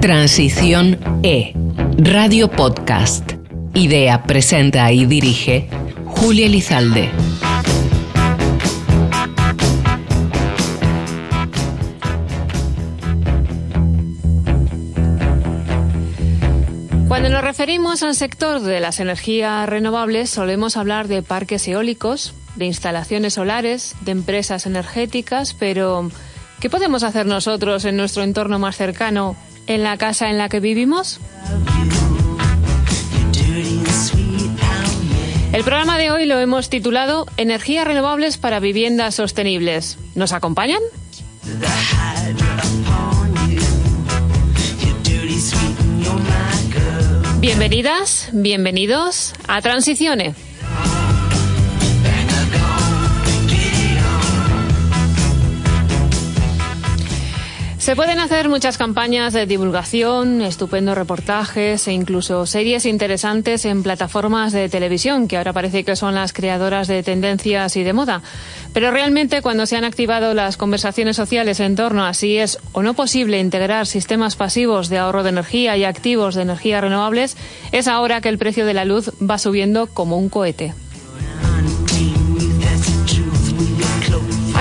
Transición E, Radio Podcast. Idea, presenta y dirige Julia Elizalde. Cuando nos referimos al sector de las energías renovables, solemos hablar de parques eólicos, de instalaciones solares, de empresas energéticas, pero ¿qué podemos hacer nosotros en nuestro entorno más cercano, en la casa en la que vivimos? El programa de hoy lo hemos titulado Energías renovables para viviendas sostenibles. ¿Nos acompañan? Bienvenidas, bienvenidos a Transiciones. Se pueden hacer muchas campañas de divulgación, estupendos reportajes e incluso series interesantes en plataformas de televisión, que ahora parece que son las creadoras de tendencias y de moda. Pero realmente cuando se han activado las conversaciones sociales en torno a si es o no posible integrar sistemas pasivos de ahorro de energía y activos de energías renovables, es ahora que el precio de la luz va subiendo como un cohete.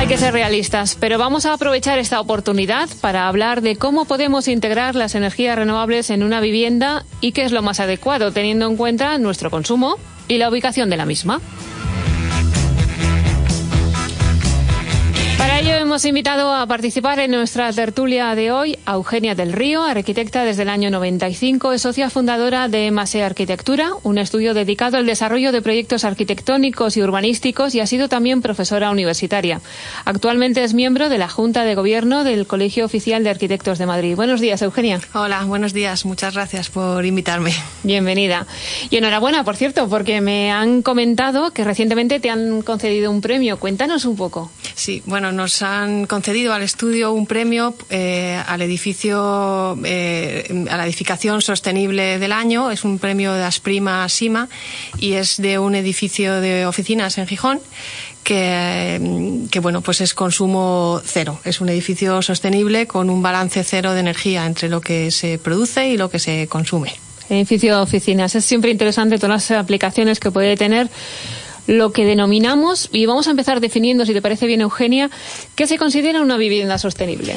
Hay que ser realistas, pero vamos a aprovechar esta oportunidad para hablar de cómo podemos integrar las energías renovables en una vivienda y qué es lo más adecuado teniendo en cuenta nuestro consumo y la ubicación de la misma. Para ello hemos invitado a participar en nuestra tertulia de hoy a Eugenia del Río, arquitecta desde el año 95, es socia fundadora de Mase Arquitectura, un estudio dedicado al desarrollo de proyectos arquitectónicos y urbanísticos y ha sido también profesora universitaria. Actualmente es miembro de la Junta de Gobierno del Colegio Oficial de Arquitectos de Madrid. Buenos días, Eugenia. Hola, buenos días. Muchas gracias por invitarme. Bienvenida. Y enhorabuena, por cierto, porque me han comentado que recientemente te han concedido un premio. Cuéntanos un poco. Sí, bueno, nos han concedido al estudio un premio eh, al edificio, eh, a la edificación sostenible del año. Es un premio de Asprima Sima y es de un edificio de oficinas en Gijón. Que, que, bueno pues es consumo cero es un edificio sostenible con un balance cero de energía entre lo que se produce y lo que se consume edificio de oficinas es siempre interesante todas las aplicaciones que puede tener lo que denominamos, y vamos a empezar definiendo, si te parece bien, Eugenia, ¿qué se considera una vivienda sostenible?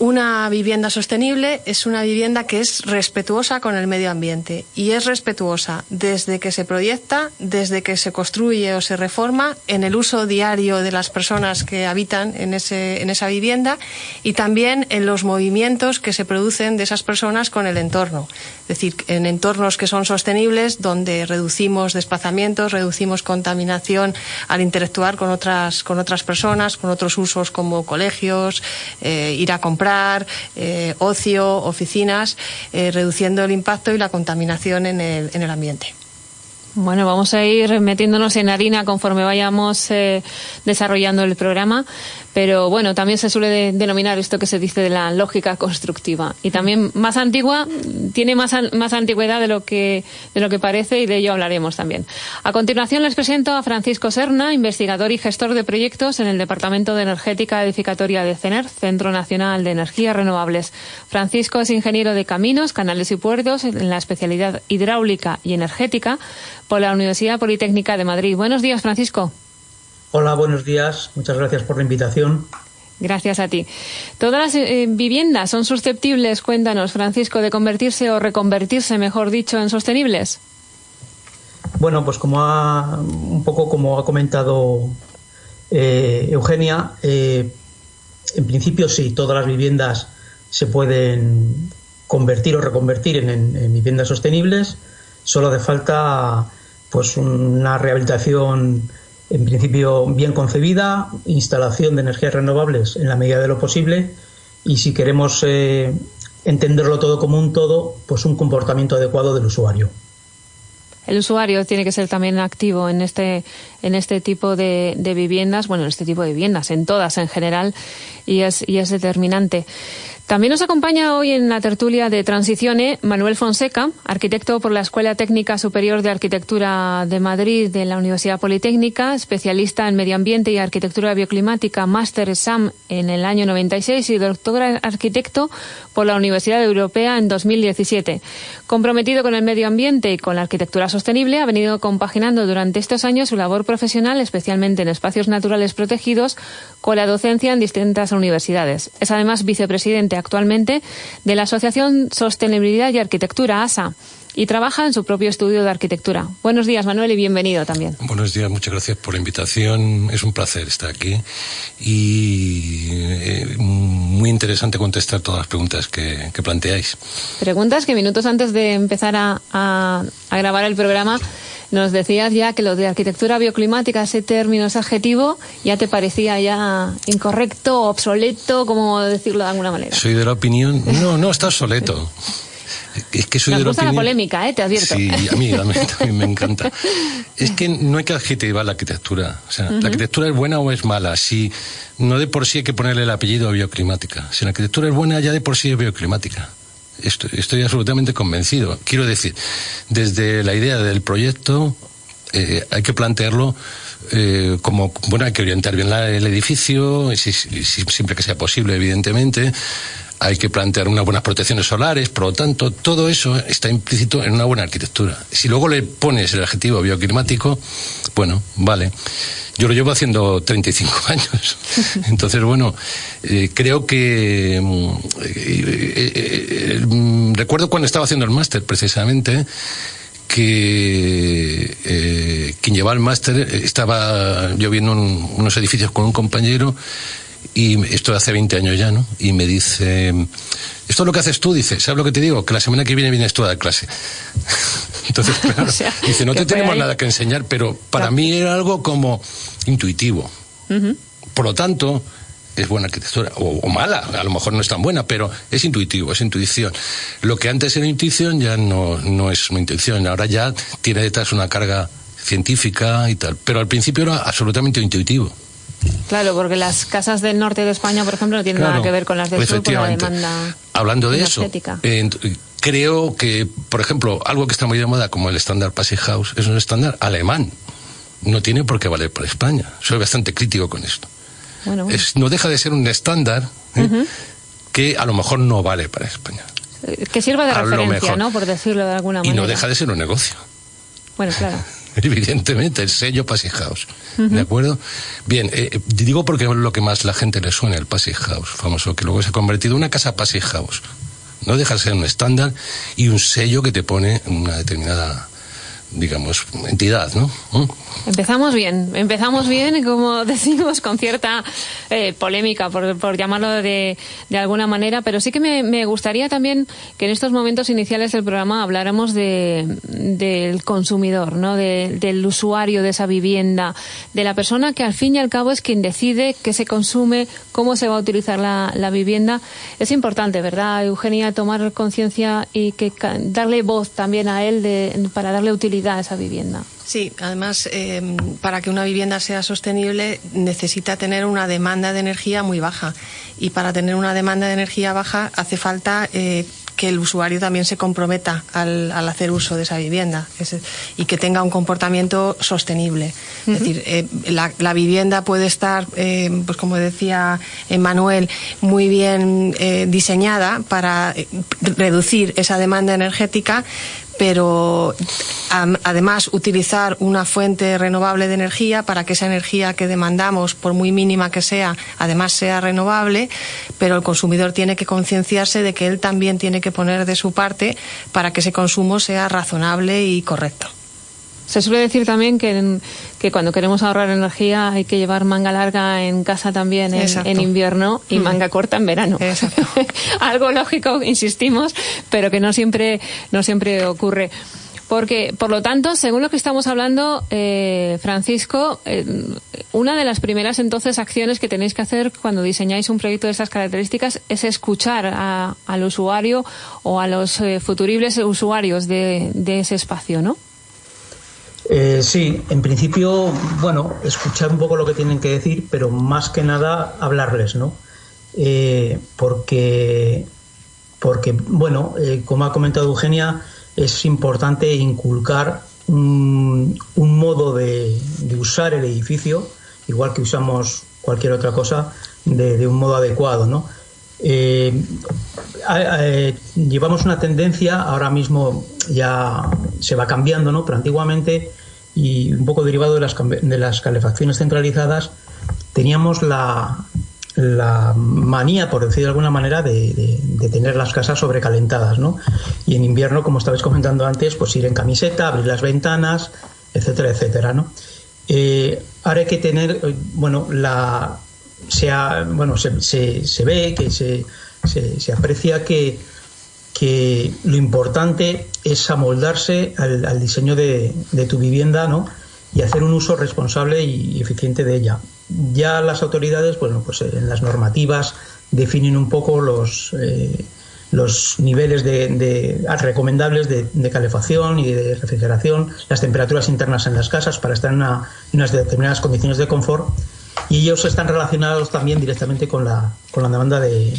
Una vivienda sostenible es una vivienda que es respetuosa con el medio ambiente y es respetuosa desde que se proyecta, desde que se construye o se reforma, en el uso diario de las personas que habitan en, ese, en esa vivienda y también en los movimientos que se producen de esas personas con el entorno. Es decir, en entornos que son sostenibles, donde reducimos desplazamientos, reducimos contaminación al interactuar con otras, con otras personas, con otros usos como colegios, eh, ir a comprar eh, ocio, oficinas, eh, reduciendo el impacto y la contaminación en el, en el ambiente. Bueno, vamos a ir metiéndonos en harina conforme vayamos eh, desarrollando el programa, pero bueno, también se suele denominar esto que se dice de la lógica constructiva y también más antigua, tiene más, más antigüedad de lo, que, de lo que parece y de ello hablaremos también. A continuación les presento a Francisco Serna, investigador y gestor de proyectos en el Departamento de Energética Edificatoria de CENER, Centro Nacional de Energías Renovables. Francisco es ingeniero de caminos, canales y puertos en la especialidad hidráulica y energética por la Universidad Politécnica de Madrid. Buenos días, Francisco. Hola, buenos días. Muchas gracias por la invitación. Gracias a ti. ¿Todas las eh, viviendas son susceptibles, cuéntanos, Francisco, de convertirse o reconvertirse, mejor dicho, en sostenibles? Bueno, pues como ha, un poco como ha comentado eh, Eugenia, eh, en principio sí, todas las viviendas se pueden convertir o reconvertir en, en viviendas sostenibles. Solo hace falta pues una rehabilitación en principio bien concebida, instalación de energías renovables en la medida de lo posible y si queremos eh, entenderlo todo como un todo, pues un comportamiento adecuado del usuario. El usuario tiene que ser también activo en este, en este tipo de, viviendas, bueno, en este tipo de viviendas, en todas en general, y es, y es determinante. También nos acompaña hoy en la tertulia de Transicione Manuel Fonseca, arquitecto por la Escuela Técnica Superior de Arquitectura de Madrid de la Universidad Politécnica, especialista en medio ambiente y arquitectura bioclimática, máster SAM en el año 96 y doctor arquitecto por la Universidad Europea en 2017. Comprometido con el medio ambiente y con la arquitectura sostenible, ha venido compaginando durante estos años su labor profesional, especialmente en espacios naturales protegidos, con la docencia en distintas universidades. Es además vicepresidente actualmente de la Asociación Sostenibilidad y Arquitectura, ASA, y trabaja en su propio estudio de arquitectura. Buenos días, Manuel, y bienvenido también. Buenos días, muchas gracias por la invitación. Es un placer estar aquí y eh, muy interesante contestar todas las preguntas que, planteáis. Preguntas que minutos antes de empezar a grabar el programa nos decías ya que lo de arquitectura bioclimática, ese término, ese adjetivo, ya te parecía ya incorrecto, obsoleto, como decirlo de alguna manera. Soy de la opinión. No, no, está obsoleto. Es que soy de la, opinión... la polémica, ¿eh? te advierto. Sí, a mí también, me encanta. Es que no hay que adjetivar la arquitectura. O sea, la arquitectura es buena o es mala. Si no de por sí hay que ponerle el apellido bioclimática. Si la arquitectura es buena, ya de por sí es bioclimática. Estoy, absolutamente convencido. Quiero decir, desde la idea del proyecto eh, hay que plantearlo eh, como, bueno, hay que orientar bien el edificio, siempre que sea posible, evidentemente. Hay que plantear unas buenas protecciones solares, por lo tanto, todo eso está implícito en una buena arquitectura. Si luego le pones el adjetivo bioclimático, bueno, vale. Yo lo llevo haciendo 35 años. Entonces, bueno, eh, creo que. Mm, eh, eh, mm, recuerdo cuando estaba haciendo el máster, precisamente, que quien llevaba el máster estaba yo viendo unos edificios con un compañero y esto hace 20 años ya, ¿no? Y me dice, esto es lo que haces tú, dice, ¿sabes lo que te digo? Que la semana que viene vienes tú a dar clase. Entonces, claro, dice, no te tenemos nada que enseñar, pero para mí era algo como intuitivo. Por lo tanto, es buena arquitectura, o, mala, a lo mejor no es tan buena, pero es intuitivo, es intuición. Lo que antes era intuición ya no, no es una intuición, ahora ya tiene detrás una carga científica y tal, pero al principio era absolutamente intuitivo. Claro, porque las casas del norte de España, por ejemplo, no tienen nada que ver con las del sur por la demanda. Hablando de eso, creo que, por ejemplo, algo que está muy de moda como el estándar House es un estándar alemán. No tiene por qué valer para España. Soy bastante crítico con esto. no deja de ser un estándar ¿eh? que a lo mejor no vale para España. Eh, que sirva de referencia, ¿no? Por decirlo de alguna manera. Y no deja de ser un negocio. Bueno, claro. Evidentemente, el sello Passage House. ¿De acuerdo? Bien, eh, digo porque es lo que más la gente le suena, el Passage House, famoso, que luego se ha convertido en una casa Passage House. No deja de ser un estándar y un sello que te pone una determinada digamos, entidad, ¿no? ¿Mm? Empezamos bien, empezamos bien, como decimos, con cierta eh, polémica, por, llamarlo de, de, alguna manera, pero sí que me, gustaría también que en estos momentos iniciales del programa habláramos de, del consumidor, ¿no? del usuario de esa vivienda, de la persona que al fin y al cabo es quien decide qué se consume, cómo se va a utilizar la, la vivienda. Es importante, ¿verdad, Eugenia, tomar conciencia y que darle voz también a él de, para darle utilidad a esa vivienda. Sí, además, em, para que una vivienda sea sostenible necesita tener una demanda de energía muy baja. Y para tener una demanda de energía baja hace falta eh, que el usuario también se comprometa al, hacer uso de esa vivienda y que tenga un comportamiento sostenible. Es decir, eh, la, vivienda puede estar, eh, pues como decía Manuel, muy bien diseñada para reducir esa demanda energética, pero además utilizar una fuente renovable de energía para que esa energía que demandamos, por muy mínima que sea, además sea renovable, pero el consumidor tiene que concienciarse de que él también tiene que poner de su parte para que ese consumo sea razonable y correcto. Se suele decir también que, que cuando queremos ahorrar energía hay que llevar manga larga en casa también en, invierno y manga corta en verano. Algo lógico, insistimos, pero que no siempre, no siempre ocurre. Porque, por lo tanto, según lo que estamos hablando, eh, Francisco, eh, una de las primeras entonces acciones que tenéis que hacer cuando diseñáis un proyecto de estas características es escuchar al usuario o a los eh, futuribles usuarios de, de ese espacio, ¿no? Eh, sí, en principio, bueno, escuchar un poco lo que tienen que decir, pero más que nada hablarles, ¿no? eh, porque, porque, bueno, eh, como ha comentado Eugenia, es importante inculcar un, modo de, usar el edificio, igual que usamos cualquier otra cosa, de, un modo adecuado, ¿no? Eh, llevamos una tendencia, ahora mismo ya se va cambiando, ¿no? Pero antiguamente, y un poco derivado de las, de las calefacciones centralizadas, teníamos la, la manía, por decir de alguna manera, de, tener las casas sobrecalentadas, ¿no? Y en invierno, como estabais comentando antes, pues ir en camiseta, abrir las ventanas, etcétera, etcétera, ¿no? Eh, ahora hay que tener, eh, bueno, la, sea, bueno, se, se, ve, que se, se, aprecia que, que lo importante es amoldarse al, diseño de, tu vivienda, ¿no? Y hacer un uso responsable y eficiente de ella ya las autoridades, bueno, pues en las normativas definen un poco los, eh, los niveles de, recomendables de, calefacción y de refrigeración, las temperaturas internas en las casas para estar en, unas determinadas condiciones de confort y ellos están relacionados también directamente con la, con la demanda de,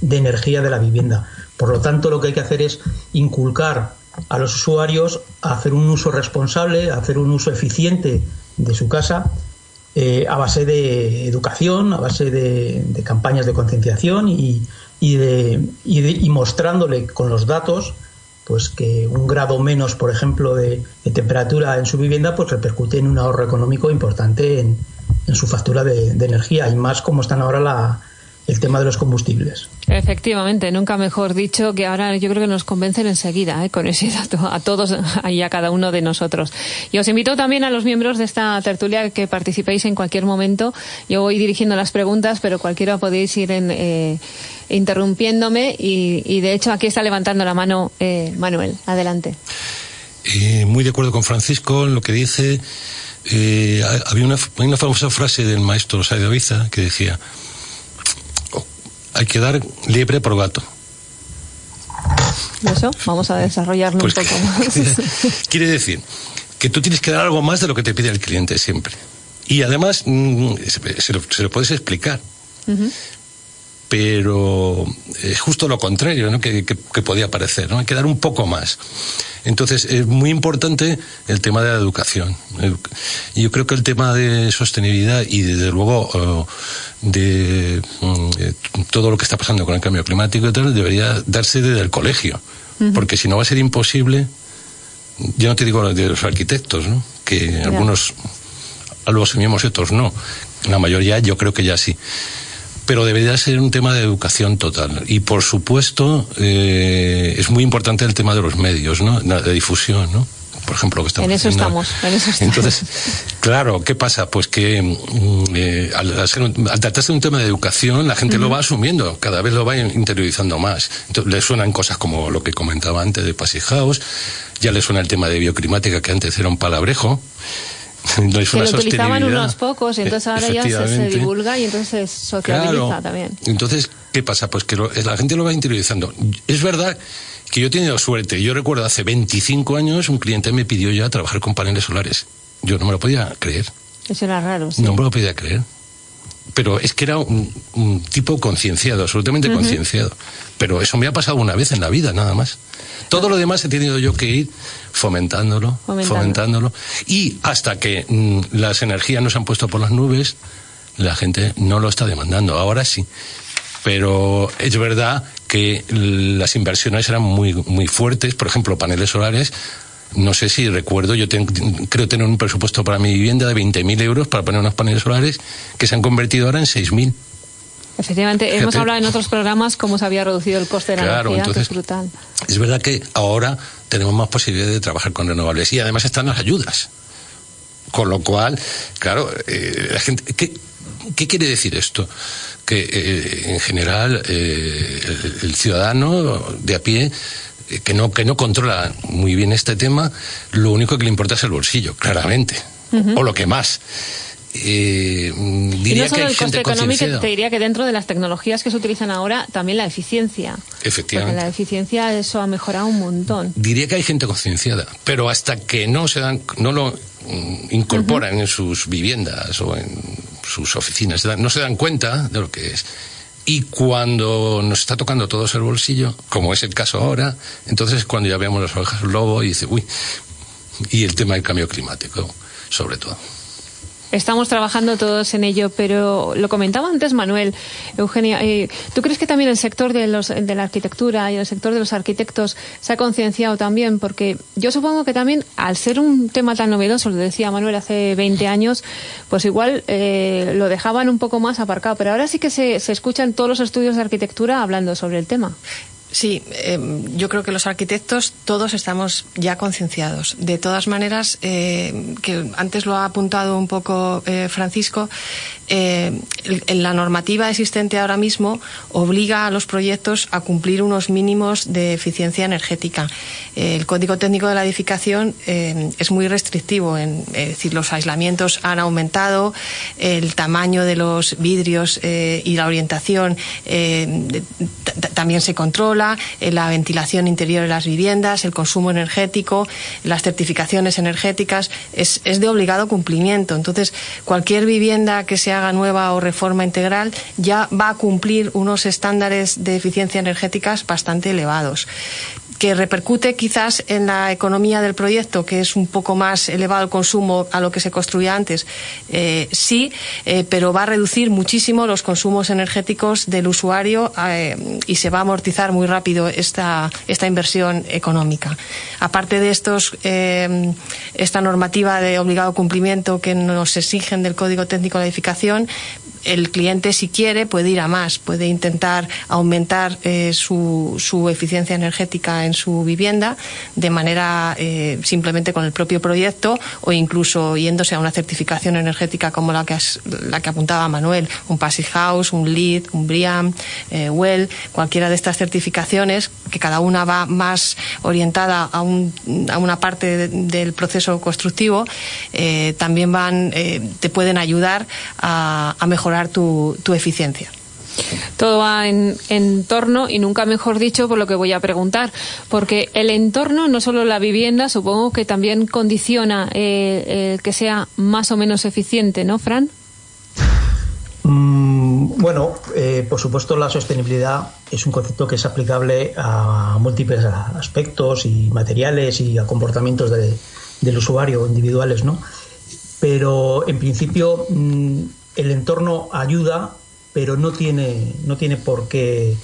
de energía de la vivienda. Por lo tanto, lo que hay que hacer es inculcar a los usuarios a hacer un uso responsable, a hacer un uso eficiente de su casa eh, a base de educación, a base de, campañas de concienciación y, de, y, mostrándole con los datos pues que un grado menos, por ejemplo, de, temperatura en su vivienda, pues repercute en un ahorro económico importante en, su factura de, energía y más como están ahora la, el tema de los combustibles. Efectivamente, nunca mejor dicho que ahora yo creo que nos convencen enseguida ¿eh? con ese dato a todos y a cada uno de nosotros. Y os invito también a los miembros de esta tertulia que participéis en cualquier momento. Yo voy dirigiendo las preguntas, pero cualquiera podéis ir en, eh, interrumpiéndome y, de hecho aquí está levantando la mano eh, Manuel. Adelante. muy de acuerdo con Francisco en lo que dice. había una, una famosa frase del maestro Saido Biza que decía hay que dar liebre por gato. Eso, vamos a desarrollarlo un pues poco más. Quiere decir que tú tienes que dar algo más de lo que te pide el cliente siempre. Y además, mm, se lo, puedes explicar. Pero es justo lo contrario ¿no? que, podía parecer. ¿no? Hay que dar un poco más. Entonces, es muy importante el tema de la educación. Yo creo que el tema de sostenibilidad y, desde luego, de, mm, todo lo que está pasando con el cambio climático y tal, debería darse desde el colegio. Porque si no va a ser imposible, yo no te digo de los arquitectos, ¿no? que algunos lo asumimos y otros no. La mayoría yo creo que ya sí pero debería ser un tema de educación total. Y por supuesto, eh, es muy importante el tema de los medios, ¿no? De difusión, ¿no? Por ejemplo, que estamos en eso estamos, en eso estamos. Entonces, claro, ¿qué pasa? Pues que mm, eh, al, tratarse de un tema de educación, la gente lo va asumiendo, cada vez lo va interiorizando más. Entonces, le suenan cosas como lo que comentaba antes de Passy House, ya le suena el tema de bioclimática, que antes era un palabrejo. no es lo utilizaban unos pocos y entonces ahora ya se, divulga y entonces se sociabiliza también. Entonces, ¿qué pasa? Pues que la gente lo va interiorizando. Es verdad que yo he tenido suerte. Yo recuerdo hace 25 años un cliente me pidió ya trabajar con paneles solares. Yo no me lo podía creer. Eso era raro, No me lo podía creer pero es que era un, tipo concienciado, absolutamente concienciado. Pero eso me ha pasado una vez en la vida, nada más. Todo lo demás he tenido yo que ir fomentándolo, fomentándolo. Y hasta que mm, las energías no se han puesto por las nubes, la gente no lo está demandando. Ahora sí. Pero es verdad que las inversiones eran muy, muy fuertes. Por ejemplo, paneles solares no sé si recuerdo, yo creo tener un presupuesto para mi vivienda de 20.000 euros para poner unos paneles solares que se han convertido ahora en 6.000. Efectivamente, hemos hablado en otros programas cómo se había reducido el coste de la energía, es brutal. Es verdad que ahora tenemos más posibilidades de trabajar con renovables y además están las ayudas. Con lo cual, claro, eh, la gente, ¿qué, quiere decir esto? Que eh, en general eh, el, ciudadano de a pie que no, que no controla muy bien este tema, lo único que le importa es el bolsillo, claramente, o lo que más. Eh, diría y no solo que el coste económico, te diría que dentro de las tecnologías que se utilizan ahora, también la eficiencia. Efectivamente. Porque la eficiencia, eso ha mejorado un montón. Diría que hay gente concienciada, pero hasta que no se dan, no lo mm, incorporan en sus viviendas o en sus oficinas, no se dan cuenta de lo que es Y cuando nos está tocando todos el bolsillo, como es el caso ahora, entonces cuando ya vemos las ovejas lobo y dice, uy, y el tema del cambio climático, sobre todo. Estamos trabajando todos en ello, pero lo comentaba antes Manuel, Eugenia, eh, ¿tú crees que también el sector de, los, de la arquitectura y el sector de los arquitectos se ha concienciado también? Porque yo supongo que también, al ser un tema tan novedoso, lo decía Manuel hace 20 años, pues igual eh, lo dejaban un poco más aparcado, pero ahora sí que se, se escuchan todos los estudios de arquitectura hablando sobre el tema. Sí, em, yo creo que los arquitectos todos estamos ya concienciados. De todas maneras, eh, que antes lo ha apuntado un poco eh, Francisco, eh, la normativa existente ahora mismo obliga a los proyectos a cumplir unos mínimos de eficiencia energética. el Código Técnico de la Edificación es muy restrictivo, es decir, los aislamientos han aumentado, el tamaño de los vidrios y la orientación también se controla eh, la ventilación interior de las viviendas, el consumo energético, las certificaciones energéticas, es, de obligado cumplimiento. Entonces, cualquier vivienda que se haga nueva o reforma integral ya va a cumplir unos estándares de eficiencia energética bastante elevados que repercute quizás en la economía del proyecto, que es un poco más elevado el consumo a lo que se construía antes, eh, sí, eh, pero va a reducir muchísimo los consumos energéticos del usuario eh, y se va a amortizar muy rápido esta, esta inversión económica. Aparte de estos, esta normativa de obligado cumplimiento que nos exigen del Código Técnico de Edificación, el cliente, si quiere, puede ir a más, puede intentar aumentar eh, su, eficiencia energética en su vivienda de manera eh, simplemente con el propio proyecto o incluso yéndose a una certificación energética como la que, la que apuntaba Manuel, un Passive House, un LEED, un BRIAM, eh, WELL, cualquiera de estas certificaciones que cada una va más orientada a, un, a una parte del proceso constructivo, también van, te pueden ayudar a mejorar tu, eficiencia. Todo va en, entorno y nunca mejor dicho por lo que voy a preguntar, porque el entorno, no solo la vivienda, supongo que también condiciona eh, que sea más o menos eficiente, ¿no, Fran? Mm, bueno, eh, por supuesto la sostenibilidad es un concepto que es aplicable a múltiples aspectos y materiales y a comportamientos del usuario individuales, ¿no? Pero en principio mm, el entorno ayuda, pero no tiene, no tiene por qué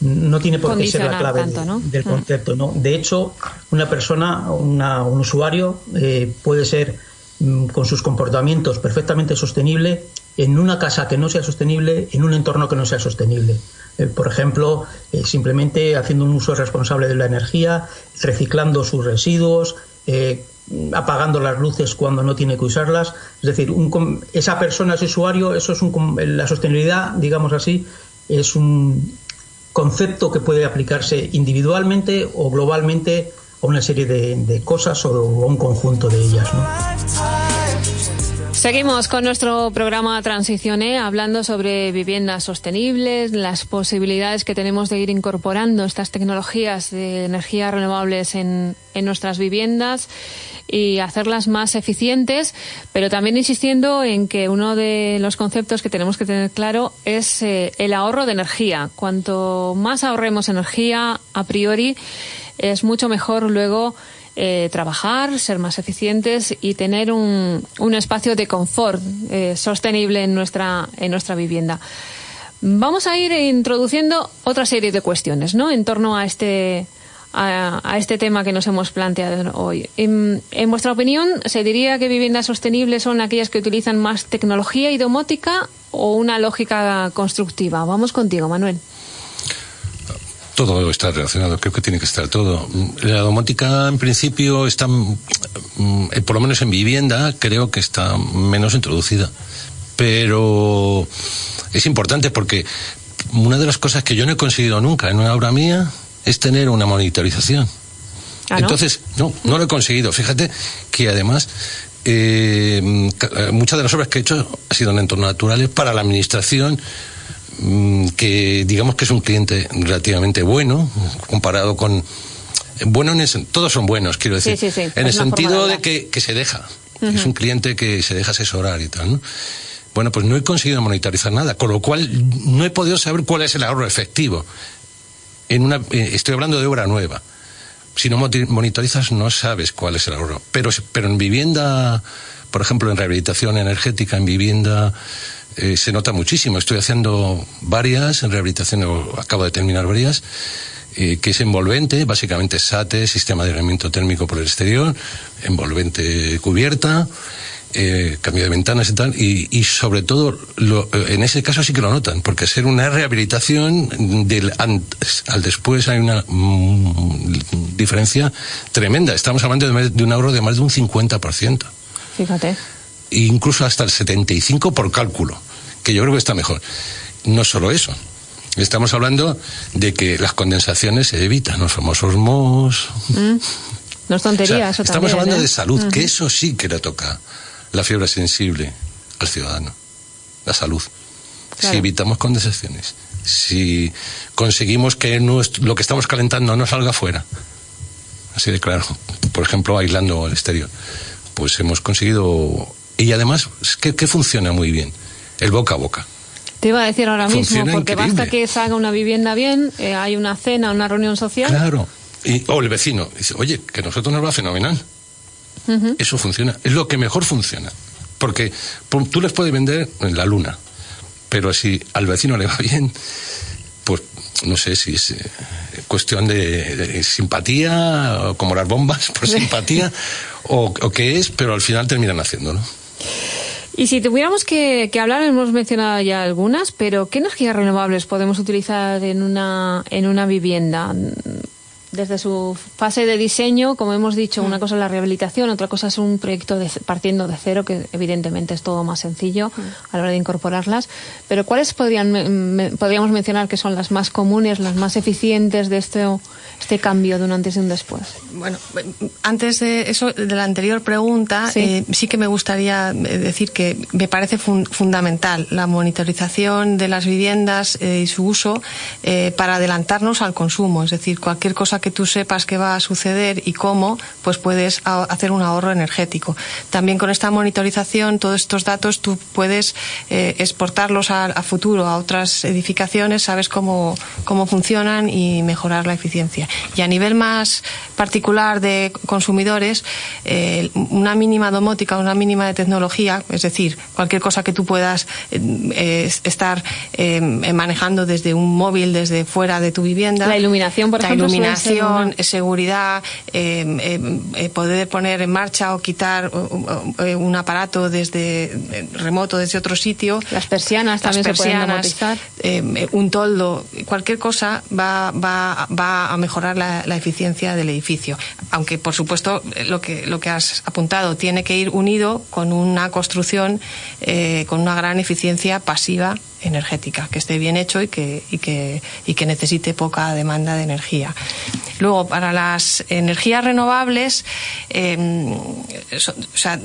no tiene por qué ser la clave del mm. concepto. ¿no? De hecho, una persona, un usuario, eh, puede ser mm, con sus comportamientos perfectamente sostenible en una casa que no sea sostenible, en un entorno que no sea sostenible. Eh, por ejemplo, eh, simplemente haciendo un uso responsable de la energía, reciclando sus residuos, apagando las luces cuando no tiene que usarlas. Es decir, esa persona, ese usuario, eso es un, la sostenibilidad, digamos así, es un concepto que puede aplicarse individualmente o globalmente a una serie de, cosas o a un conjunto de ellas. Seguimos con nuestro programa Transicioné hablando sobre viviendas sostenibles, las posibilidades que tenemos de ir incorporando estas tecnologías de energías renovables en, en nuestras viviendas y hacerlas más eficientes, pero también insistiendo en que uno de los conceptos que tenemos que tener claro es eh, el ahorro de energía. Cuanto más ahorremos energía, a priori, es mucho mejor luego eh, trabajar, ser más eficientes y tener un, un espacio de confort eh, sostenible en nuestra, en nuestra vivienda. Vamos a ir introduciendo otra serie de cuestiones, ¿no? En torno a este, a, este tema que nos hemos planteado hoy. En, en, vuestra opinión, ¿se diría que viviendas sostenibles son aquellas que utilizan más tecnología y domótica o una lógica constructiva? Vamos contigo, Manuel todo está relacionado, creo que tiene que estar todo. La domótica, en principio, está, mm, eh, por lo menos en vivienda, creo que está menos introducida. Pero es importante porque una de las cosas que yo no he conseguido nunca en una obra mía es tener una monitorización. ¿Ah, Entonces, no, no lo he conseguido. Fíjate que además eh, muchas de las obras que he hecho han sido en entornos naturales para la administración que digamos que es un cliente relativamente bueno comparado con bueno en todos son buenos quiero decir en el sentido de, que, se deja es un cliente que se deja asesorar y tal Bueno, pues no he conseguido monitorizar nada, con lo cual no he podido saber cuál es el ahorro efectivo. En una, eh, estoy hablando de obra nueva. Si no monitorizas no sabes cuál es el ahorro. Pero, pero en vivienda, por ejemplo, en rehabilitación energética, en vivienda, eh, se nota muchísimo. Estoy haciendo varias en rehabilitación, acabo de terminar varias, eh, que es envolvente, básicamente SATE, sistema de aislamiento térmico por el exterior, envolvente cubierta, eh, cambio de ventanas y tal, y, sobre todo en ese caso sí que lo notan, porque ser una rehabilitación del antes al después hay una mm, diferencia tremenda. Estamos hablando de, de un ahorro de más de un 50%. Fíjate. Incluso hasta el 75% por cálculo, que yo creo que está mejor. No solo eso, Estamos hablando de que las condensaciones se evitan, los famosos MOS. Mm. No es tontería, eso Estamos hablando ¿eh? de salud, que eso sí que le toca la fiebre sensible al ciudadano, la salud. Si evitamos condensaciones, si conseguimos que lo que estamos calentando no salga fuera, así de claro, por ejemplo, aislando el exterior, pues hemos conseguido. Y además, que, que funciona muy bien, el boca a boca. Te iba a decir ahora mismo, porque basta que se haga una vivienda bien, eh, hay una cena, una reunión social. Claro. Y, o el vecino dice, oye, que nosotros nos va fenomenal. Eso funciona. Es lo que mejor funciona. Porque tú les puedes vender en la luna, pero si al vecino le va bien, pues no sé si es eh, cuestión de, simpatía, como las bombas por simpatía, o, o qué es, pero al final terminan haciéndolo. Y si tuviéramos que, que, hablar, hemos mencionado ya algunas, pero ¿qué energías renovables podemos utilizar en una, en una vivienda? Desde su fase de diseño, como hemos dicho, una mm. cosa es la rehabilitación, otra cosa es un proyecto de, partiendo de cero, que evidentemente es todo más sencillo mm. a la hora de incorporarlas. Pero ¿cuáles podrían, podríamos mencionar que son las más comunes, las más eficientes de este, este cambio de un antes y un después? Bueno, antes de eso, de la anterior pregunta, sí, eh, sí que me gustaría eh, decir que me parece fundamental la monitorización de las viviendas eh, y su uso para adelantarnos al consumo. Es decir, cualquier cosa que tú sepas que va a suceder y cómo, pues puedes hacer un ahorro energético. También con esta monitorización, todos estos datos tú puedes eh, exportarlos a, futuro a otras edificaciones, sabes cómo, cómo funcionan y mejorar la eficiencia. Y a nivel más particular de consumidores, eh, una mínima domótica, una mínima de tecnología, es decir, cualquier cosa que tú puedas eh, estar manejando desde un móvil, desde fuera de tu vivienda. La iluminación, por ejemplo, seguridad, eh, eh, eh, poder poner en marcha o quitar un aparato desde remoto desde otro sitio. Las persianas también se pueden un toldo, cualquier cosa va, va, va a mejorar la, la, eficiencia del edificio. Aunque, por supuesto, lo que, lo que has apuntado tiene que ir unido con una construcción con una gran eficiencia pasiva energética, que esté bien hecho y que, y que, y que necesite poca demanda de energía. Luego, para las energías renovables, em, o sea,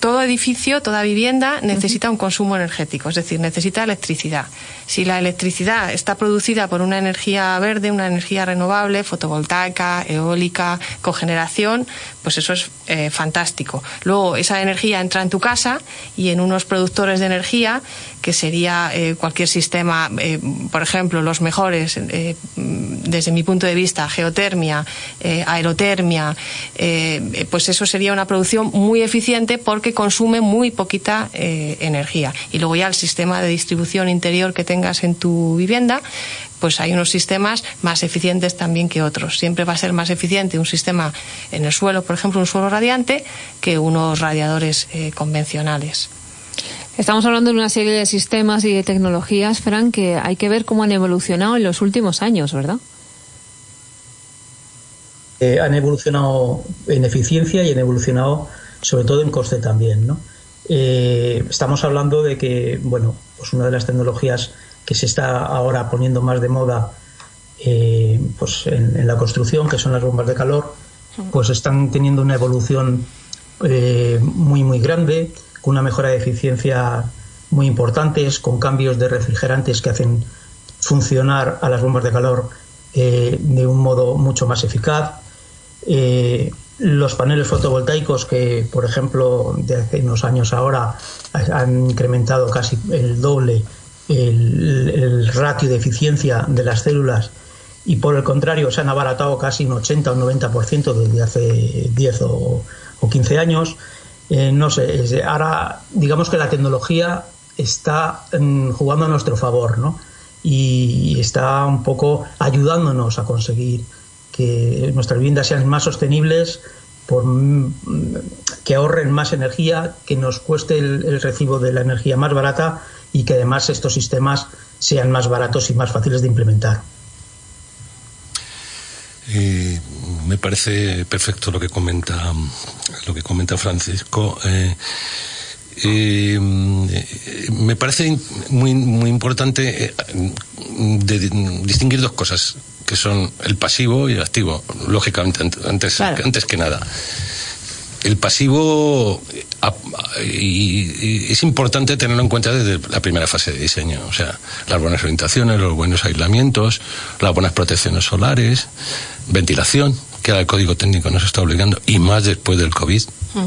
todo edificio, toda vivienda necesita un consumo energético, es decir, necesita electricidad. Si la electricidad. Está producida por una energía verde, una energía renovable, fotovoltaica, eólica, cogeneración, pues eso es eh, fantástico. Luego esa energía entra en tu casa y en unos productores de energía, que sería eh, cualquier sistema, eh, por ejemplo, los mejores, desde mi punto de vista, geotermia, aerotermia, pues eso sería una producción muy eficiente porque consume muy poquita energía. Y luego ya el sistema de distribución interior que tengas en tu vivienda, pues hay unos sistemas más eficientes también que otros. Siempre va a ser más eficiente un sistema en el suelo, por ejemplo, un suelo radiante, que unos radiadores eh, convencionales. Estamos hablando de una serie de sistemas y de tecnologías, Fran, que hay que ver cómo han evolucionado en los últimos años, ¿verdad? Eh, han evolucionado en eficiencia y han evolucionado sobre todo en coste también, ¿no? Eh, estamos hablando de que, bueno, pues una de las tecnologías que se está ahora poniendo más de moda eh, pues en, la construcción, que son las bombas de calor, pues están teniendo una evolución eh, muy, muy grande, con una mejora de eficiencia muy importantes, con cambios de refrigerantes que hacen funcionar a las bombas de calor de un modo mucho más eficaz. los paneles fotovoltaicos que, por ejemplo, de hace unos años ahora han incrementado casi el doble el, ratio de eficiencia de las células y por el contrario se han abaratado casi un 80 o un 90% desde hace 10 o, 15 años. Eh, no sé, ahora digamos que la tecnología está mm, jugando a nuestro favor, ¿no? Y está un poco ayudándonos a conseguir que nuestras viviendas sean más sostenibles, por, mm, que ahorren más energía, que nos cueste el, recibo de la energía más barata y que además estos sistemas sean más baratos y más fáciles de implementar. me parece perfecto lo que comenta lo que comenta Francisco. Eh, me parece muy, muy importante eh, distinguir dos cosas que son el pasivo y el activo, lógicamente, antes, antes que nada. El pasivo y, es importante tenerlo en cuenta desde la primera fase de diseño, o sea, las buenas orientaciones, los buenos aislamientos, las buenas protecciones solares, ventilación, que ahora el código técnico nos está obligando, y más después del COVID. Mm.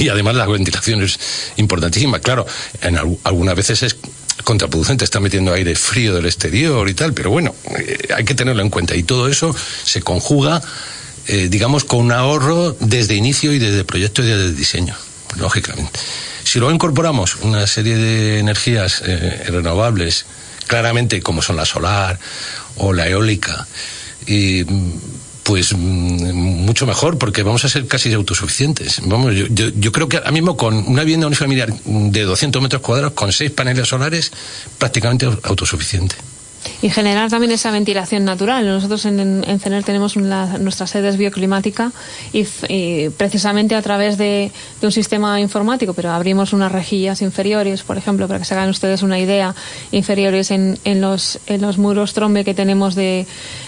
Y además la ventilación es importantísima. Claro, en algunas veces es contraproducente, está metiendo aire frío del exterior y tal, pero bueno, eh, hay que tenerlo en cuenta. Y todo eso se conjuga, eh, digamos, con un ahorro desde inicio y desde proyecto y desde diseño, lógicamente. Si luego incorporamos una serie de energías eh, renovables, claramente como son la solar o la eólica, y pues mm, mucho mejor porque vamos a ser casi autosuficientes. Vamos, yo, yo, creo que ahora mismo con una vivienda unifamiliar de 200 metros cuadrados con seis paneles solares prácticamente autosuficiente. Y generar también esa ventilación natural. Nosotros en, en CENER tenemos nuestra sede es bioclimática y, precisamente a través de, un sistema informático, pero abrimos unas rejillas inferiores, por ejemplo, para que se hagan ustedes una idea, inferiores en, en, los, en los muros trombe que tenemos de,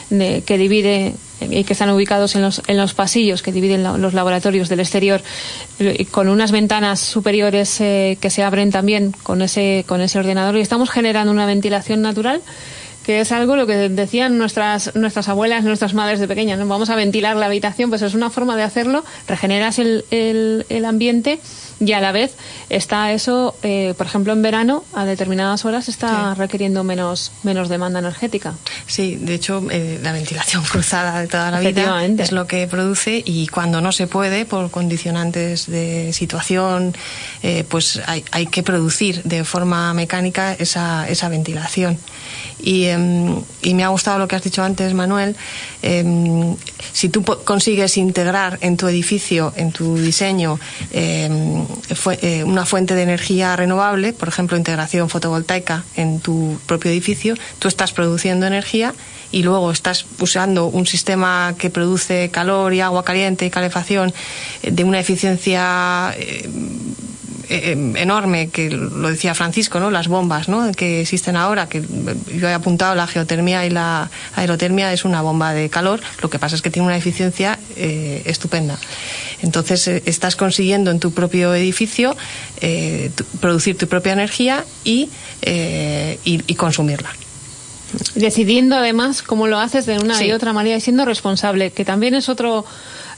que divide y que están ubicados en los, en los pasillos que dividen los laboratorios del exterior, con unas ventanas superiores eh, que se abren también con ese, con ese ordenador y estamos generando una ventilación natural que es algo lo que decían nuestras nuestras abuelas, nuestras madres de pequeñas, ¿no? vamos a ventilar la habitación, pues es una forma de hacerlo, regeneras el, el, el ambiente y a la vez está eso, eh, por ejemplo, en verano, a determinadas horas está requiriendo menos, menos demanda energética. Sí, de hecho, eh, la ventilación cruzada de toda la vida es lo que produce y cuando no se puede, por condicionantes de situación, eh, pues hay, hay que producir de forma mecánica esa, esa ventilación. Em, y, me ha gustado lo que has dicho antes, Manuel. Em, si tú consigues integrar en tu edificio, en tu diseño, em, eh, una fuente de energía renovable, por ejemplo, integración fotovoltaica en tu propio edificio, tú estás produciendo energía y luego estás usando un sistema que produce calor y agua caliente y calefacción eh, de una eficiencia eh, eh, enorme, que lo decía Francisco, ¿no? las bombas ¿no? que existen ahora, que yo he apuntado la geotermia y la aerotermia es una bomba de calor, lo que pasa es que tiene una eficiencia eh, estupenda. Entonces eh, estás consiguiendo en tu propio edificio producir tu propia energía y, y, consumirla decidiendo además cómo lo haces de una y otra manera y siendo responsable, que también es otro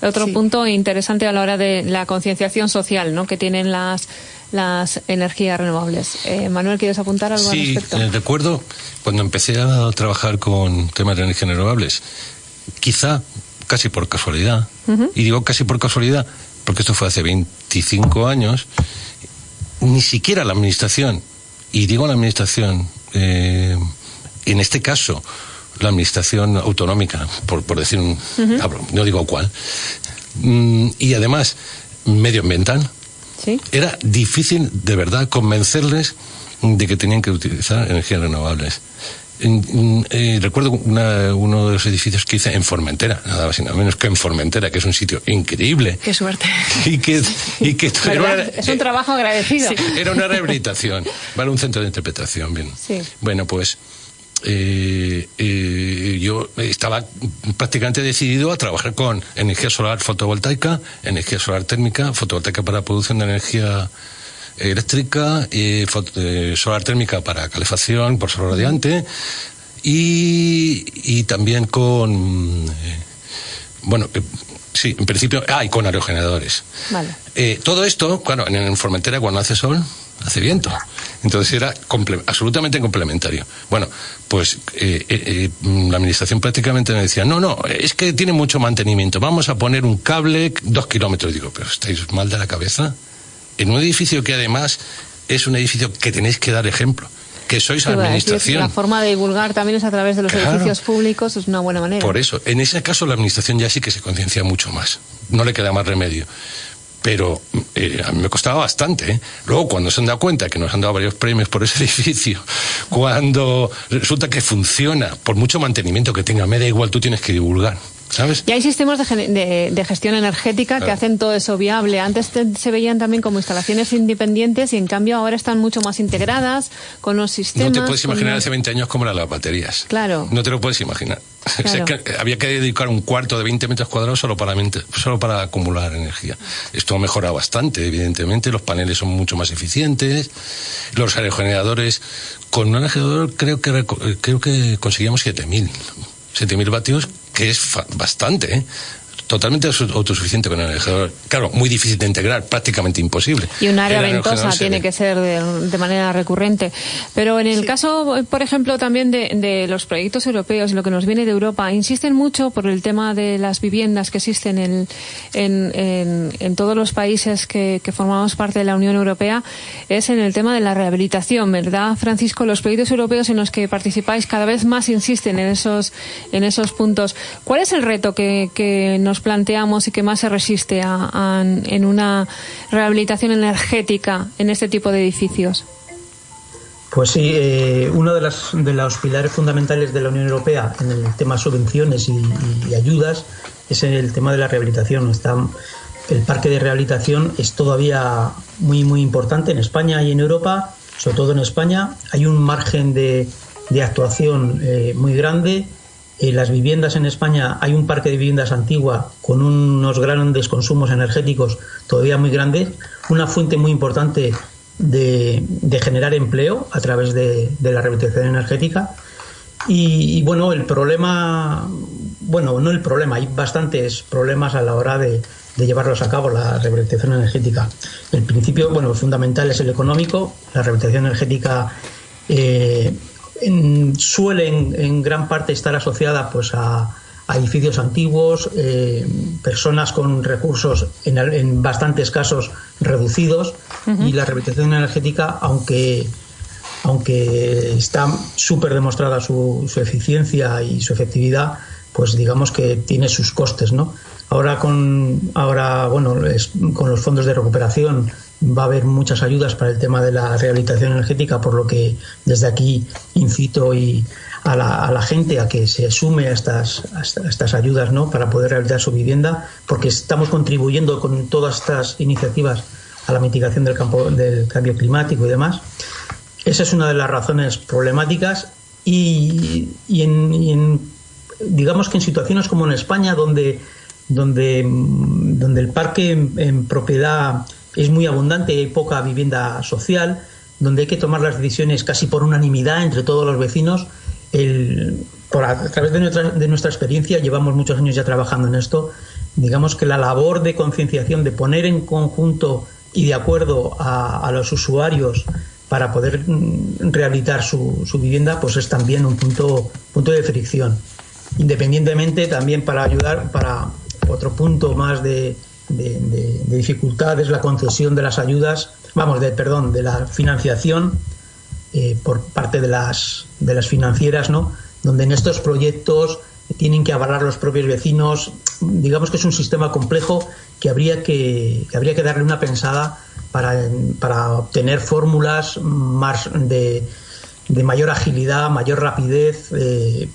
otro punto interesante a la hora de la concienciación social ¿no? que tienen las, las energías renovables. Eh, Manuel, ¿quieres apuntar algo al respecto? Sí, recuerdo cuando empecé a trabajar con temas de energías renovables, quizá casi por casualidad, y digo casi por casualidad porque esto fue hace 25 años, ni siquiera la administración, y digo la administración, eh, en este caso, la administración autonómica, por, por decir un, no digo cuál, mm, y además medioambiental, ¿Sí? era difícil de verdad convencerles de que tenían que utilizar energías renovables. Eh, recuerdo uno de los edificios que hice en Formentera, nada más y nada menos que en Formentera, que es un sitio increíble. Qué suerte. Y que, y que es un trabajo agradecido. era una rehabilitación, para un centro de interpretación, bien. Sí. Bueno, pues eh, eh, yo estaba prácticamente decidido a trabajar con energía solar fotovoltaica, energía solar térmica, fotovoltaica para producción de energía eléctrica, eh, solar térmica para calefacción por sol radiante y, y también con bueno, sí, en principio, ah, y con aerogeneradores. Vale. Eh, todo esto, claro, en Formentera cuando hace sol, hace viento. Entonces era absolutamente complementario. Bueno, pues eh, eh, la administración prácticamente me decía, no, no, es que tiene mucho mantenimiento, vamos a poner un cable dos kilómetros. Digo, pero estáis mal de la cabeza. En un edificio que además es un edificio que tenéis que dar ejemplo que sois administración. la forma de divulgar también es a través de los edificios públicos, es una buena manera. Por eso, en ese caso la administración ya sí que se conciencia mucho más. No le queda más remedio. Pero eh, a mí me costaba bastante. ¿eh? Luego, cuando se han dado cuenta que nos han dado varios premios por ese edificio, cuando resulta que funciona, por mucho mantenimiento que tenga, me da igual, tú tienes que divulgar. ¿Sabes? Y hay sistemas de, gestión energética que hacen todo eso viable. Antes se veían también como instalaciones independientes y en cambio ahora están mucho más integradas con los sistemas. No te puedes imaginar hace 20 años cómo eran las baterías. Claro. No te lo puedes imaginar. había que dedicar un cuarto de 20 metros cuadrados solo para, solo para acumular energía. Esto ha mejorado bastante, evidentemente. Los paneles son mucho más eficientes. Los aerogeneradores, con un aerogenerador creo que, creo que conseguíamos 7.000. 7.000 vatios que es bastante, ¿eh? Totalmente autosuficiente con el aerogenerador. Claro, muy difícil de integrar, prácticamente imposible. Y un área ventosa tiene que ser de, manera recurrente. Pero en el caso, por ejemplo, también de, los proyectos europeos y lo que nos viene de Europa, insisten mucho por el tema de las viviendas que existen en, en, todos los países que, formamos parte de la Unión Europea, es en el tema de la rehabilitación, ¿verdad, Francisco? Los proyectos europeos en los que participáis cada vez más insisten en esos, en esos puntos. ¿Cuál es el reto que, que nos planteamos y que más se resiste en una rehabilitación energética en este tipo de edificios? Pues sí, eh, uno de, de los pilares fundamentales de la Unión Europea en el tema subvenciones y, ayudas es el tema de la rehabilitación. Está, el parque de rehabilitación es todavía muy, muy importante en España y en Europa, sobre todo en España. Hay un margen de, de actuación eh, muy grande eh, las viviendas en España, hay un parque de viviendas antigua con unos grandes consumos energéticos todavía muy grandes, una fuente muy importante de, generar empleo a través de, la rehabilitación energética. Y, bueno, el problema, bueno, no el problema, hay bastantes problemas a la hora de, llevarlos a cabo, la rehabilitación energética. El principio, bueno, fundamental es el económico, la rehabilitación energética. Eh, en, suelen en gran parte estar asociada pues a, edificios antiguos, eh, personas con recursos en, bastantes casos reducidos y la rehabilitación energética, aunque aunque está súper demostrada su, su, eficiencia y su efectividad, pues digamos que tiene sus costes, ¿no? Ahora con ahora bueno con los fondos de recuperación va a haber muchas ayudas para el tema de la rehabilitación energética, por lo que desde aquí incito a, la, gente a que se sume a estas, estas ayudas ¿no? para poder rehabilitar su vivienda, porque estamos contribuyendo con todas estas iniciativas a la mitigación del, cambio climático y demás. Esa es una de las razones problemáticas y, en, digamos que en situaciones como en España, donde, donde, donde el parque en propiedad es muy abundante y hay poca vivienda social, donde hay que tomar las decisiones casi por unanimidad entre todos los vecinos. por a, través de nuestra, de nuestra experiencia, llevamos muchos años ya trabajando en esto, digamos que la labor de concienciación, de poner en conjunto y de acuerdo a, los usuarios para poder mm, rehabilitar su, su, vivienda, pues es también un punto, punto de fricción. Independientemente también para ayudar, para otro punto más de, de, dificultades, la concesión de las ayudas, vamos, de, perdón, de la financiación eh, por parte de las, de las financieras, ¿no? Donde en estos proyectos tienen que avalar los propios vecinos. Digamos que es un sistema complejo que habría que, que habría que darle una pensada para, para obtener fórmulas más de, de, mayor agilidad, mayor rapidez, eh,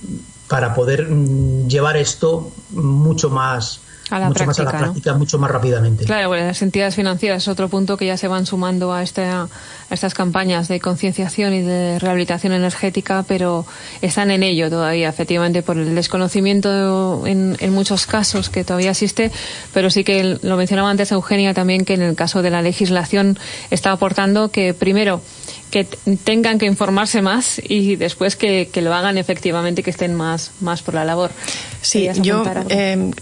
para poder mm, llevar esto mucho más mucho más a la práctica, mucho más rápidamente. Claro, las entidades financieras es otro punto que ya se van sumando a, a estas campañas de concienciación y de rehabilitación energética, pero están en ello todavía, efectivamente, por el desconocimiento en, en muchos casos que todavía existe, pero sí que lo mencionaba antes Eugenia también, que en el caso de la legislación está aportando que, primero, que tengan que informarse más y después que, lo hagan efectivamente, que estén más, más por la labor. Sí, yo en,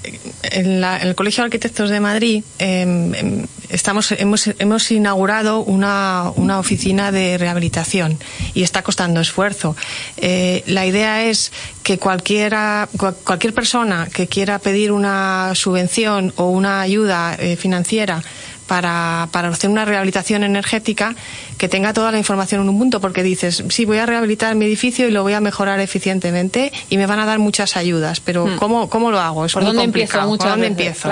el Colegio de Arquitectos de Madrid em, em, estamos, hemos, hemos inaugurado una, una, oficina de rehabilitación y está costando esfuerzo. Eh, la idea es que cualquiera, cualquier persona que quiera pedir una subvención o una ayuda eh, financiera para, para hacer una rehabilitación energética que tenga toda la información en un punto, porque dices, sí, voy a rehabilitar mi edificio y lo voy a mejorar eficientemente y me van a dar muchas ayudas, pero hmm. ¿cómo, ¿cómo, lo hago? Es ¿Por dónde empiezo? ¿Por dónde empiezo?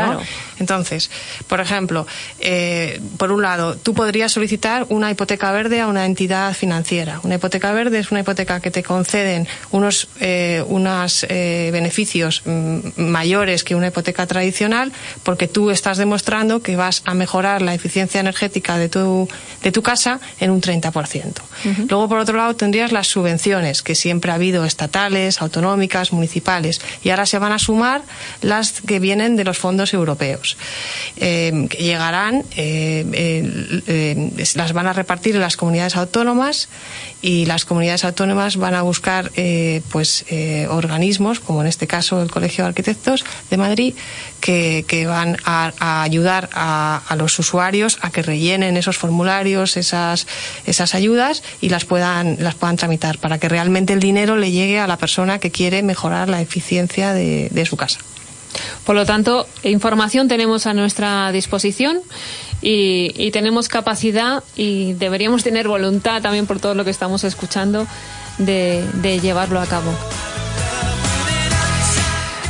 Entonces, por ejemplo, eh, por un lado, tú podrías solicitar una hipoteca verde a una entidad financiera. Una hipoteca verde es una hipoteca que te conceden unos, eh, unos eh, beneficios mm, mayores que una hipoteca tradicional porque tú estás demostrando que vas a mejorar la eficiencia energética de tu, de tu casa en un 30%. Luego, por otro lado, tendrías las subvenciones, que siempre ha habido estatales, autonómicas, municipales, y ahora se van a sumar las que vienen de los fondos europeos, eh, que llegarán, eh, eh, las van a repartir en las comunidades autónomas y las comunidades autónomas van a buscar pues organismos, como en este caso el Colegio de Arquitectos de Madrid, que, van a, ayudar a, a los usuarios a que rellenen esos formularios, esas esas, ayudas y las puedan, las puedan tramitar para que realmente el dinero le llegue a la persona que quiere mejorar la eficiencia de, su casa. Por lo tanto, información tenemos a nuestra disposición y, tenemos capacidad y deberíamos tener voluntad también por todo lo que estamos escuchando de llevarlo a cabo.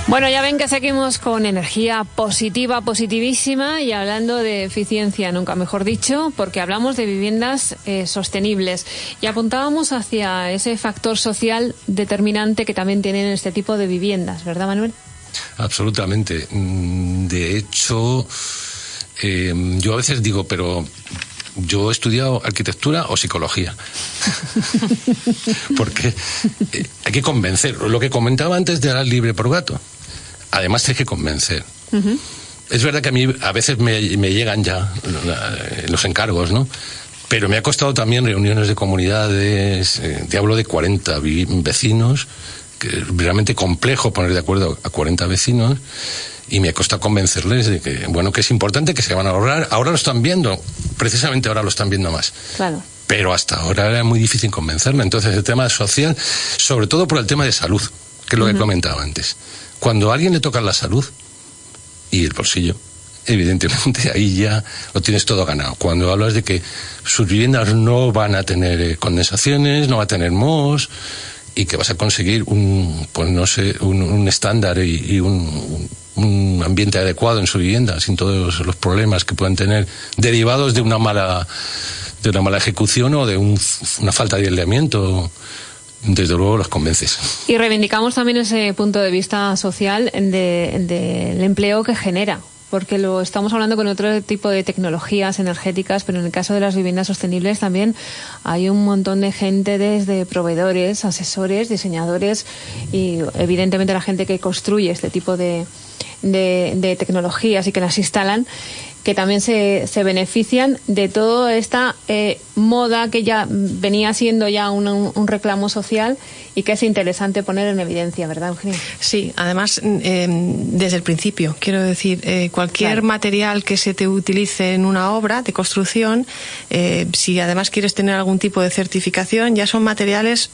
Bueno, ya ven que seguimos con energía positiva, positivísima y hablando de eficiencia, nunca mejor dicho, porque hablamos de viviendas eh, sostenibles y apuntábamos hacia ese factor social determinante que también tienen este tipo de viviendas, ¿verdad, Manuel? Absolutamente. Mm, de hecho, em, yo a veces digo, pero yo he estudiado arquitectura o psicología. Porque eh, hay que convencer. Lo que comentaba antes de dar libre por gato además hay que convencer. Es verdad que a mí a veces me, llegan ya los encargos, ¿no? Pero me ha costado también reuniones de comunidades, eh, te hablo de 40 vecinos, que es realmente complejo poner de acuerdo a 40 vecinos, y me ha costado convencerles de que, bueno, que es importante, que se van a ahorrar. Ahora lo están viendo, precisamente ahora lo están viendo más. Claro. Pero hasta ahora era muy difícil convencerme. Entonces, el tema social, sobre todo por el tema de salud, que es lo que he comentado antes. Cuando a alguien le toca la salud y el bolsillo, evidentemente ahí ya lo tienes todo ganado. Cuando hablas de que sus viviendas no van a tener eh, condensaciones, no va a tener mohos y que vas a conseguir un, pues no sé, un, estándar y, un, ambiente adecuado en su vivienda, sin todos los problemas que puedan tener derivados de una mala de una mala ejecución o de una falta de aislamiento desde luego los convences. Y reivindicamos también ese punto de vista social del de, empleo que genera porque lo estamos hablando con otro tipo de tecnologías energéticas, pero en el caso de las viviendas sostenibles también hay un montón de gente desde proveedores, asesores, diseñadores y evidentemente la gente que construye este tipo de, de tecnologías y que las instalan que también se, se benefician de toda esta eh, moda que ya venía siendo ya un, un, reclamo social y que es interesante poner en evidencia, ¿verdad, Eugenia? Sí, además, em, desde el principio, quiero decir, eh, cualquier material que se te utilice en una obra de construcción, eh, si además quieres tener algún tipo de certificación, ya son materiales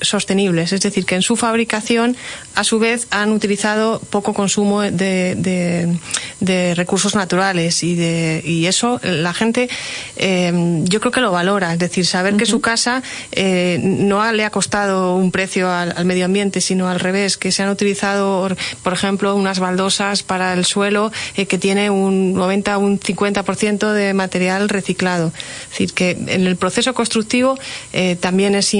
sostenibles, es decir, que en su fabricación, a su vez, han utilizado poco consumo de, de, de recursos naturales y, de, y eso la gente em, yo creo que lo valora, es decir, saber que su casa eh, no le ha costado un precio al, medio ambiente, sino al revés, que se han utilizado, por ejemplo, unas baldosas para el suelo eh, que tiene un 90 un 50% de material reciclado. Es decir, que en el proceso constructivo eh, también es,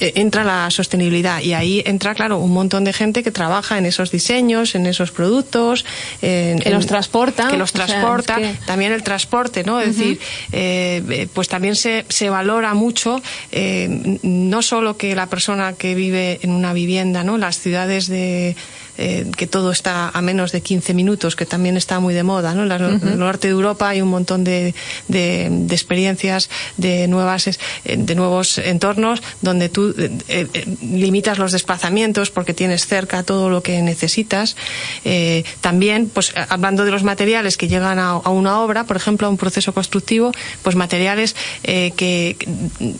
entra la sostenibilidad. Y ahí entra, claro, un montón de gente que trabaja en esos diseños, en esos productos, que los transporta, que los transporta también el transporte, ¿no? Es decir, eh, eh, pues también se, se valora mucho eh, no solo que la persona que vive en una vivienda, ¿no? Las ciudades de eh, que todo está a menos de 15 minutos, que también está muy de moda. ¿no? En el norte de Europa hay un montón de, de, experiencias, de, nuevas, eh, de nuevos entornos donde tú limitas los desplazamientos porque tienes cerca todo lo que necesitas. también, pues hablando de los materiales que llegan a, a, una obra, por ejemplo, a un proceso constructivo, pues materiales que,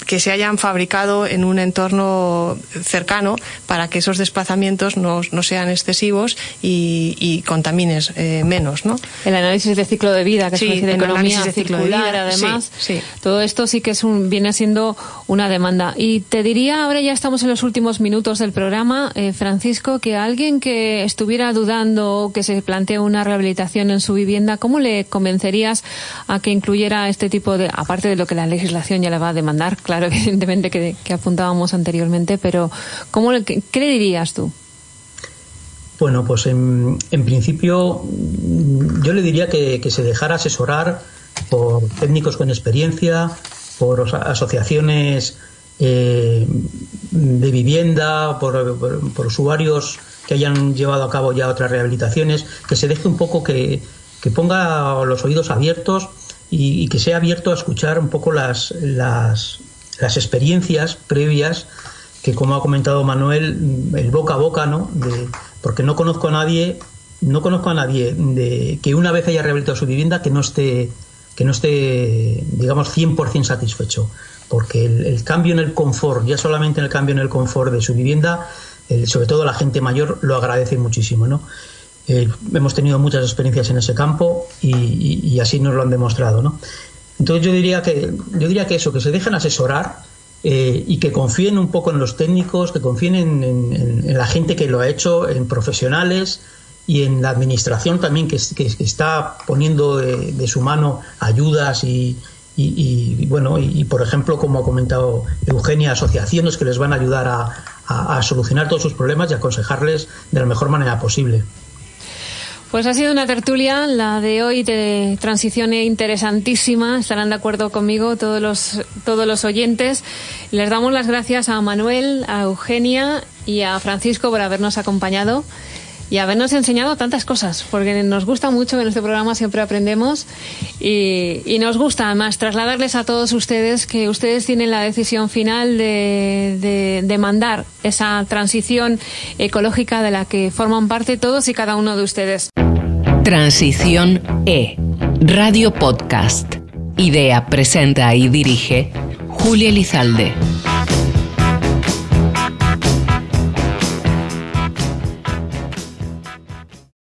que se hayan fabricado en un entorno cercano para que esos desplazamientos no, no sean excesivos y, y contamines eh, menos, ¿no? El análisis de ciclo de vida, que sí, es de economía de ciclo de vida, además. Sí, Todo esto sí que es un, viene siendo una demanda. Y te diría, ahora ya estamos en los últimos minutos del programa, eh, Francisco, que alguien que estuviera dudando o que se plantee una rehabilitación en su vivienda, ¿cómo le convencerías a que incluyera este tipo de, aparte de lo que la legislación ya le va a demandar, claro, evidentemente que, que apuntábamos anteriormente, pero ¿cómo le, ¿qué le dirías tú? Bueno, pues en, principio yo le diría que, se dejara asesorar por técnicos con experiencia, por asociaciones eh, de vivienda, por, usuarios que hayan llevado a cabo ya otras rehabilitaciones, que se deje un poco que, ponga los oídos abiertos y, que sea abierto a escuchar un poco las, las, las experiencias previas que como ha comentado Manuel, el boca a boca, ¿no? De, porque no conozco a nadie, no conozco a nadie de que una vez haya rehabilitado su vivienda que no esté, que no esté, digamos, 100% satisfecho. Porque el, cambio en el confort, ya solamente en el cambio en el confort de su vivienda, sobre todo la gente mayor lo agradece muchísimo, ¿no? Hemos tenido muchas experiencias en ese campo y, así nos lo han demostrado, ¿no? Entonces yo diría que, yo diría que eso, que se dejen asesorar, eh, y que confíen un poco en los técnicos, que confíen en, la gente que lo ha hecho, en profesionales y en la administración también que, está poniendo de, su mano ayudas y, bueno y, por ejemplo como ha comentado Eugenia asociaciones que les van a ayudar a solucionar todos sus problemas y aconsejarles de la mejor manera posible. Pues ha sido una tertulia, la de hoy de transición interesantísima. Estarán de acuerdo conmigo todos los, todos los oyentes. Les damos las gracias a Manuel, a Eugenia y a Francisco por habernos acompañado y habernos enseñado tantas cosas, porque nos gusta mucho en este programa siempre aprendemos y, nos gusta además trasladarles a todos ustedes que ustedes tienen la decisión final de, de, mandar esa transición ecológica de la que forman parte todos y cada uno de ustedes. Transición E, Radio Podcast. Idea, presenta y dirige Julia Lizalde.